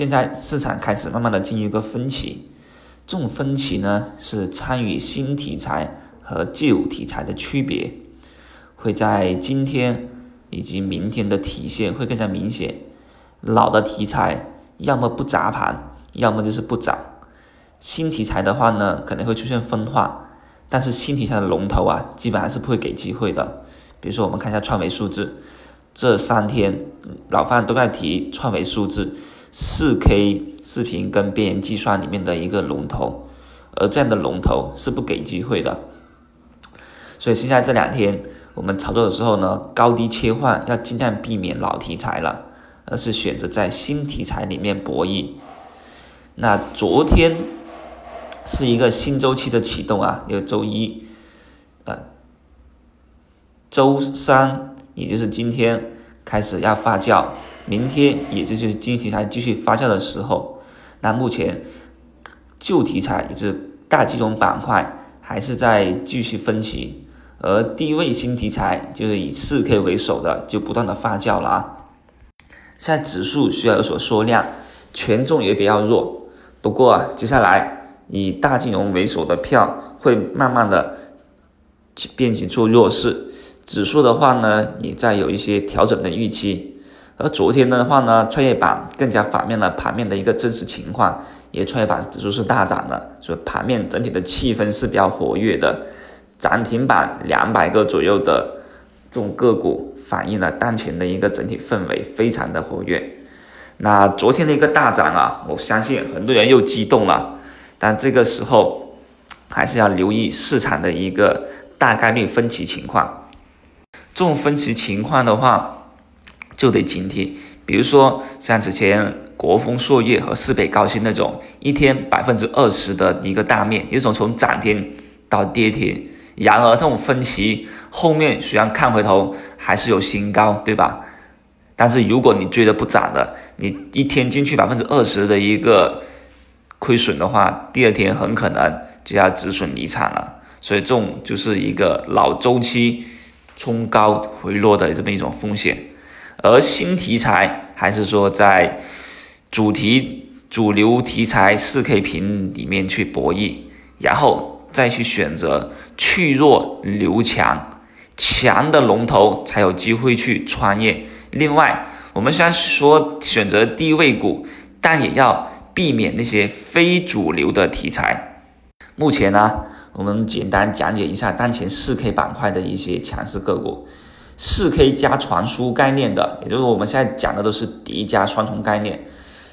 现在市场开始慢慢的进入一个分歧，这种分歧呢是参与新题材和旧题材的区别，会在今天以及明天的体现会更加明显。老的题材要么不砸盘，要么就是不涨。新题材的话呢，可能会出现分化，但是新题材的龙头啊，基本上是不会给机会的。比如说，我们看一下创维数字，这三天老范都在提创维数字，四 K 视频跟边缘计算里面的一个龙头，而这样的龙头是不给机会的。所以现在这两天我们操作的时候呢，高低切换要尽量避免老题材了，而是选择在新题材里面博弈。那昨天是一个新周期的启动啊，有周一，呃。周三，也就是今天开始要发酵，明天也就是新题材继续发酵的时候。那目前旧题材，也就是大金融板块，还是在继续分歧，而低位新题材就是以四 K 为首的，就不断的发酵了啊。现在指数需要有所缩量，权重也比较弱。不过啊，接下来以大金融为首的票会慢慢的变形做弱势。指数的话呢，也在有一些调整的预期，而昨天的话呢，创业板更加反面了盘面的一个真实情况，也创业板指数是大涨的，所以盘面整体的气氛是比较活跃的，涨停板两百个左右的这种个股，反映了当前的一个整体氛围非常的活跃。那昨天的一个大涨啊，我相信很多人又激动了，但这个时候还是要留意市场的一个大概率分歧情况。这种分歧情况的话，就得警惕。比如说像之前国风硕业和四北高新那种一天百分之二十的一个大面，一种从涨停到跌停。然而这种分歧后面虽然看回头还是有新高，对吧？但是如果你追的不涨的，你一天进去百分之二十的一个亏损的话，第二天很可能就要止损离场了。所以这种就是一个老周期。冲高回落的这么一种风险，而新题材还是说在主题主流题材四 K 屏里面去博弈，然后再去选择去弱留强，强的龙头才有机会去穿越。另外，我们虽然说选择低位股，但也要避免那些非主流的题材。目前呢？我们简单讲解一下当前四 K 板块的一些强势个股，四 K 加传输概念的，也就是我们现在讲的都是叠加双重概念。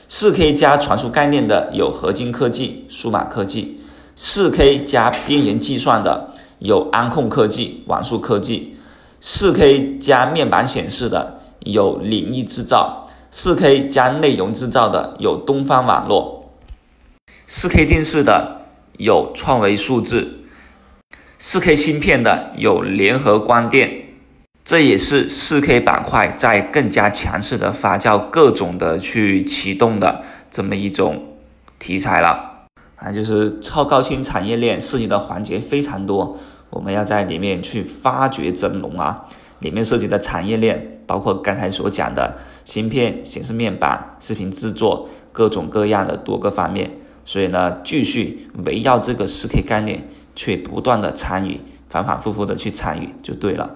四 K 加传输概念的有合金科技、数码科技；四 K 加边缘计算的有安控科技、网速科技；四 K 加面板显示的有领域制造；四 K 加内容制造的有东方网络；四 K 电视的。有创维数字，四 K 芯片的有联合光电，这也是四 K 板块在更加强势的发酵，各种的去启动的这么一种题材了。啊，就是超高清产业链涉及的环节非常多，我们要在里面去发掘真龙啊！里面涉及的产业链包括刚才所讲的芯片、显示面板、视频制作，各种各样的多个方面。所以呢，继续围绕这个四 K 概念，去不断的参与，反反复复的去参与就对了。